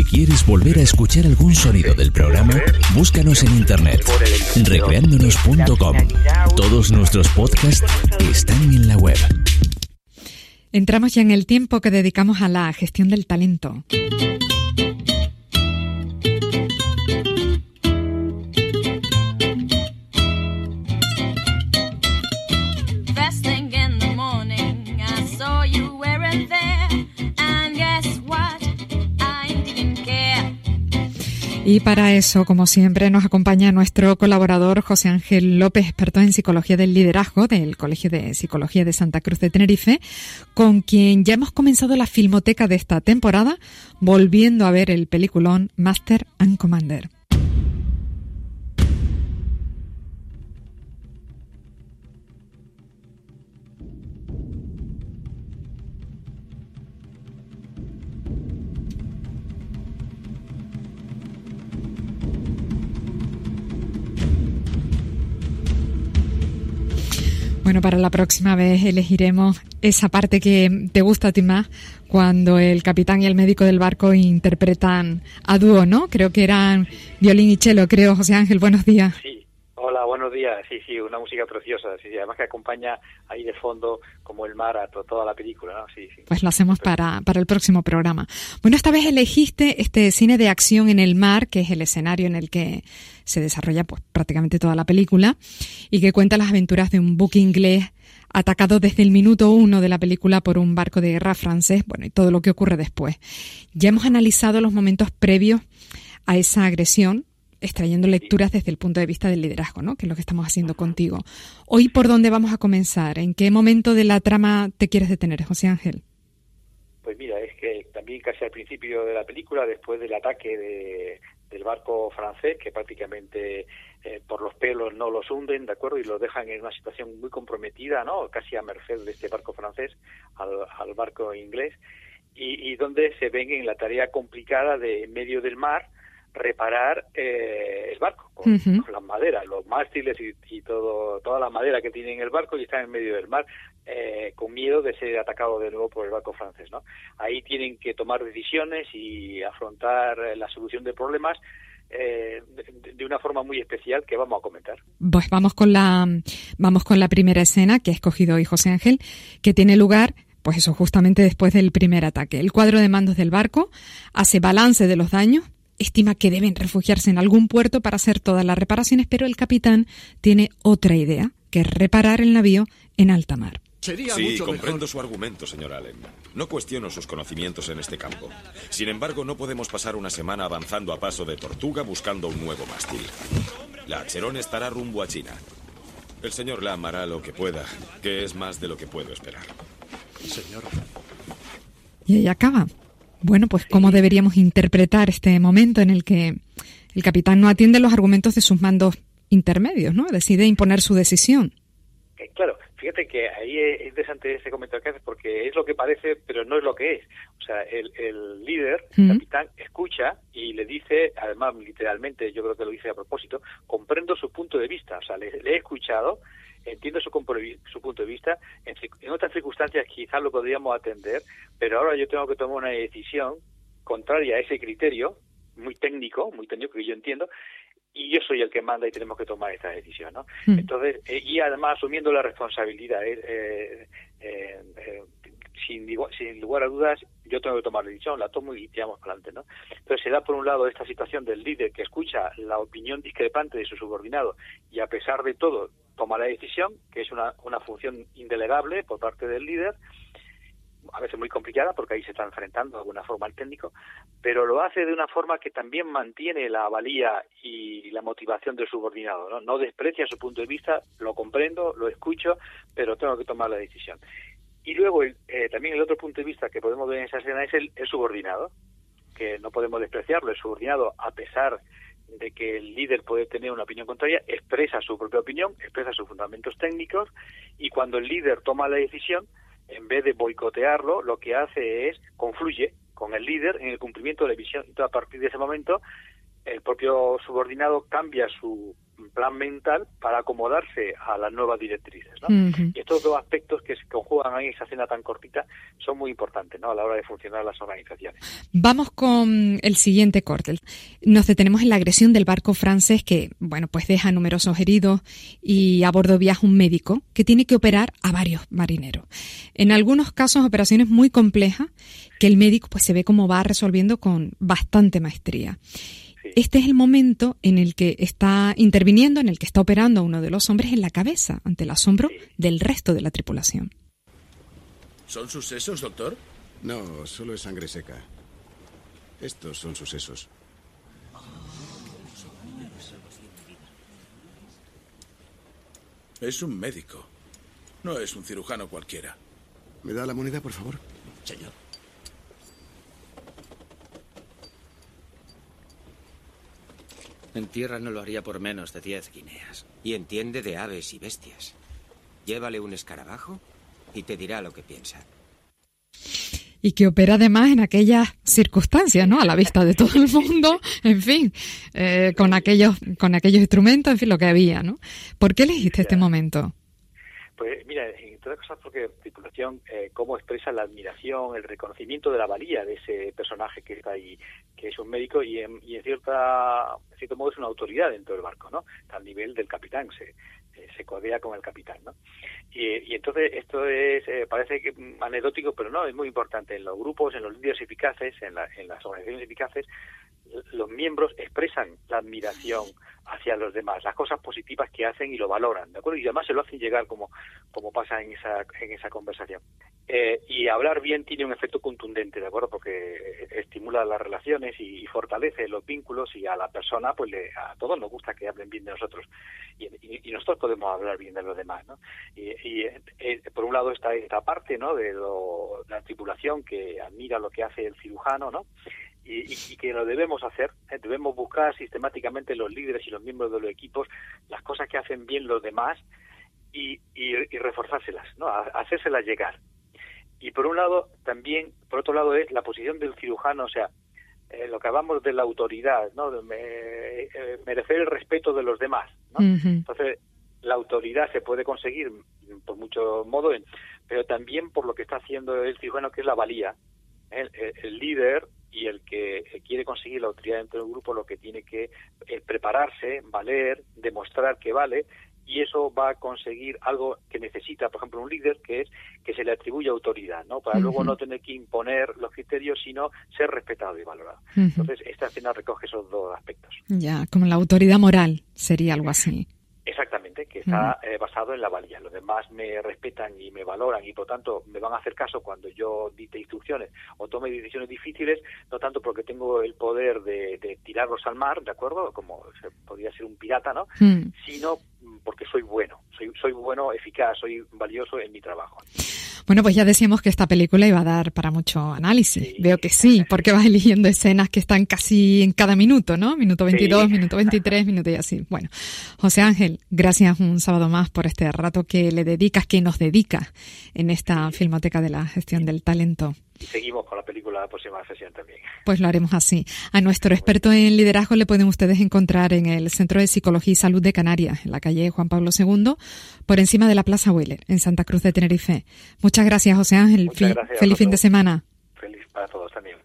Si quieres volver a escuchar algún sonido del programa, búscanos en internet recreándonos.com. Todos nuestros podcasts están en la web. Entramos ya en el tiempo que dedicamos a la gestión del talento. Y para eso, como siempre, nos acompaña nuestro colaborador José Ángel López, experto en psicología del liderazgo del Colegio de Psicología de Santa Cruz de Tenerife, con quien ya hemos comenzado la filmoteca de esta temporada, volviendo a ver el peliculón Master and Commander. Bueno, para la próxima vez elegiremos esa parte que te gusta a ti más cuando el capitán y el médico del barco interpretan a dúo, ¿no? Creo que eran violín y cello, creo. José Ángel, buenos días. Sí, hola, buenos días. Sí, sí, una música preciosa. Sí, sí, además que acompaña ahí de fondo como el mar a toda la película, ¿no? Pues lo hacemos para, para el próximo programa. Bueno, esta vez elegiste este cine de acción en el mar, que es el escenario en el que se desarrolla pues prácticamente toda la película y que cuenta las aventuras de un buque inglés atacado desde el minuto uno de la película por un barco de guerra francés, bueno, y todo lo que ocurre después. Ya hemos analizado los momentos previos a esa agresión, extrayendo lecturas desde el punto de vista del liderazgo, ¿no? Que es lo que estamos haciendo contigo. Hoy, ¿por dónde vamos a comenzar? ¿En qué momento de la trama te quieres detener, José Ángel? Pues mira, es que también casi al principio de la película, después del ataque de, del barco francés, que prácticamente eh, por los pelos no los hunden, ¿de acuerdo? Y los dejan en una situación muy comprometida, ¿no? Casi a merced de este barco francés al, barco inglés, y, donde se ven en la tarea complicada de, en medio del mar, reparar eh, el barco con, las maderas, los mástiles y, todo, toda la madera que tiene en el barco y están en medio del mar eh, con miedo de ser atacado de nuevo por el barco francés. ¿no? Ahí tienen que tomar decisiones y afrontar la solución de problemas eh, de, una forma muy especial que vamos a comentar. Pues vamos con la vamos con la primera escena que ha escogido hoy José Ángel, que tiene lugar pues eso justamente después del primer ataque. El cuadro de mandos del barco hace balance de los daños, estima que deben refugiarse en algún puerto para hacer todas las reparaciones, pero el capitán tiene otra idea, que es reparar el navío en alta mar. sí, comprendo su argumento, señor Allen. No cuestiono sus conocimientos en este campo. Sin embargo, no podemos pasar una semana avanzando a paso de tortuga buscando un nuevo mástil. La Cherón estará rumbo a China. El señor Lam hará lo que pueda, que es más de lo que puedo esperar. Señor. Y ahí acaba. Bueno, pues cómo deberíamos interpretar este momento en el que el capitán no atiende los argumentos de sus mandos intermedios, ¿no? Decide imponer su decisión. Eh, claro, Fíjate que ahí es interesante ese comentario que haces porque es lo que parece, pero no es lo que es. O sea, el, el líder, el capitán, escucha y le dice, además literalmente, yo creo que lo dice a propósito, comprendo su punto de vista. O sea, le, he escuchado, entiendo su, su punto de vista. En, en otras circunstancias quizás lo podríamos atender, pero ahora yo tengo que tomar una decisión contraria a ese criterio, muy técnico, muy técnico que yo entiendo, y yo soy el que manda y tenemos que tomar esta decisión, ¿no? Entonces, eh, y además asumiendo la responsabilidad, eh, eh, sin, sin lugar a dudas, yo tengo que tomar la decisión, la tomo y tiramos para adelante, ¿no? Entonces se da por un lado esta situación del líder que escucha la opinión discrepante de su subordinado y a pesar de todo toma la decisión, que es una, una función indelegable por parte del líder, a veces muy complicada porque ahí se está enfrentando de alguna forma al técnico, pero lo hace de una forma que también mantiene la valía y la motivación del subordinado. No, no desprecia su punto de vista, lo comprendo, lo escucho, pero tengo que tomar la decisión. Y luego eh, también el otro punto de vista que podemos ver en esa escena es el, el subordinado, que no podemos despreciarlo. El subordinado, a pesar de que el líder puede tener una opinión contraria, expresa su propia opinión, expresa sus fundamentos técnicos y cuando el líder toma la decisión, en vez de boicotearlo, lo que hace es confluye con el líder en el cumplimiento de la visión. Entonces, a partir de ese momento, el propio subordinado cambia su plan mental para acomodarse a las nuevas directrices. ¿no? Y estos dos aspectos que se conjugan en esa escena tan cortita son muy importantes ¿no? a la hora de funcionar las organizaciones. Vamos con el siguiente corte. Nos detenemos en la agresión del barco francés que, bueno, pues deja numerosos heridos y a bordo viaja un médico que tiene que operar a varios marineros. En algunos casos, operaciones muy complejas que el médico pues se ve como va resolviendo con bastante maestría. Este es el momento en el que está interviniendo, en el que está operando a uno de los hombres en la cabeza, ante el asombro del resto de la tripulación. ¿Son sus sesos, doctor? No, solo es sangre seca. Estos son sus sesos. Es un médico. No es un cirujano cualquiera. ¿Me da la moneda, por favor? Señor. En tierra no lo haría por menos de diez guineas. Y entiende de aves y bestias. Llévale un escarabajo y te dirá lo que piensa. Y que opera además en aquellas circunstancias, ¿no? A la vista de todo el mundo, en fin, eh, con aquellos, con aquellos instrumentos, en fin, lo que había, ¿no? ¿Por qué elegiste este momento? Pues mira, en todas cosas porque tripulación, eh, cómo expresa la admiración, el reconocimiento de la valía de ese personaje que está ahí, que es un médico y en, y en cierta, cierto modo es una autoridad dentro del barco, ¿no? Al nivel del capitán, se, eh, se codea con el capitán, ¿no? Y, entonces esto es, eh, parece que anecdótico, pero no, es muy importante. En los grupos, en los líderes eficaces, en, la, en las organizaciones eficaces, los miembros expresan la admiración hacia los demás, las cosas positivas que hacen y lo valoran, ¿de acuerdo? Y además se lo hacen llegar como, como pasa en esa, en esa conversación. Eh, y hablar bien tiene un efecto contundente, ¿de acuerdo? Porque estimula las relaciones y, fortalece los vínculos y a la persona, pues le, a todos nos gusta que hablen bien de nosotros. Y, y, nosotros podemos hablar bien de los demás, ¿no? Y, y eh, por un lado está esta parte, ¿no? De lo, la tripulación que admira lo que hace el cirujano, ¿no? y, que lo debemos hacer. ¿eh? Debemos buscar sistemáticamente los líderes y los miembros de los equipos las cosas que hacen bien los demás y, y, reforzárselas, ¿no? hacérselas llegar. Y por un lado, también, por otro lado, es la posición del cirujano, o sea, eh, lo que hablamos de la autoridad, ¿no? De, eh, merecer el respeto de los demás, ¿no? Entonces, la autoridad se puede conseguir por muchos modos, pero también por lo que está haciendo el cirujano, que es la valía. el líder y el que quiere conseguir la autoridad dentro del grupo lo que tiene que es prepararse, valer, demostrar que vale y eso va a conseguir algo que necesita, por ejemplo, un líder, que es que se le atribuya autoridad, ¿no? Para luego no tener que imponer los criterios, sino ser respetado y valorado. Entonces, esta escena recoge esos dos aspectos. Ya, como la autoridad moral sería algo así. Exactamente, que está eh, basado en la valía. Los demás me respetan y me valoran y por tanto me van a hacer caso cuando yo dite instrucciones o tome decisiones difíciles, no tanto porque tengo el poder de, tirarlos al mar, ¿de acuerdo? Como podría ser un pirata, ¿no? Mm. Sino porque soy bueno, soy, soy bueno, eficaz, soy valioso en mi trabajo. Bueno, pues ya decíamos que esta película iba a dar para mucho análisis. Veo que sí, porque vas eligiendo escenas que están casi en cada minuto, ¿no? Minuto 22, minuto 23, minuto y así. Bueno, José Ángel, gracias un sábado más por este rato que le dedicas, que nos dedicas en esta filmoteca de la gestión del talento seguimos con la película la próxima sesión también. Pues lo haremos así. A nuestro experto en liderazgo le pueden ustedes encontrar en el Centro de Psicología y Salud de Canarias, en la calle Juan Pablo II, por encima de la Plaza Weller, en Santa Cruz de Tenerife. Muchas gracias, José Ángel. Muchas Feliz fin de semana. Feliz para todos también.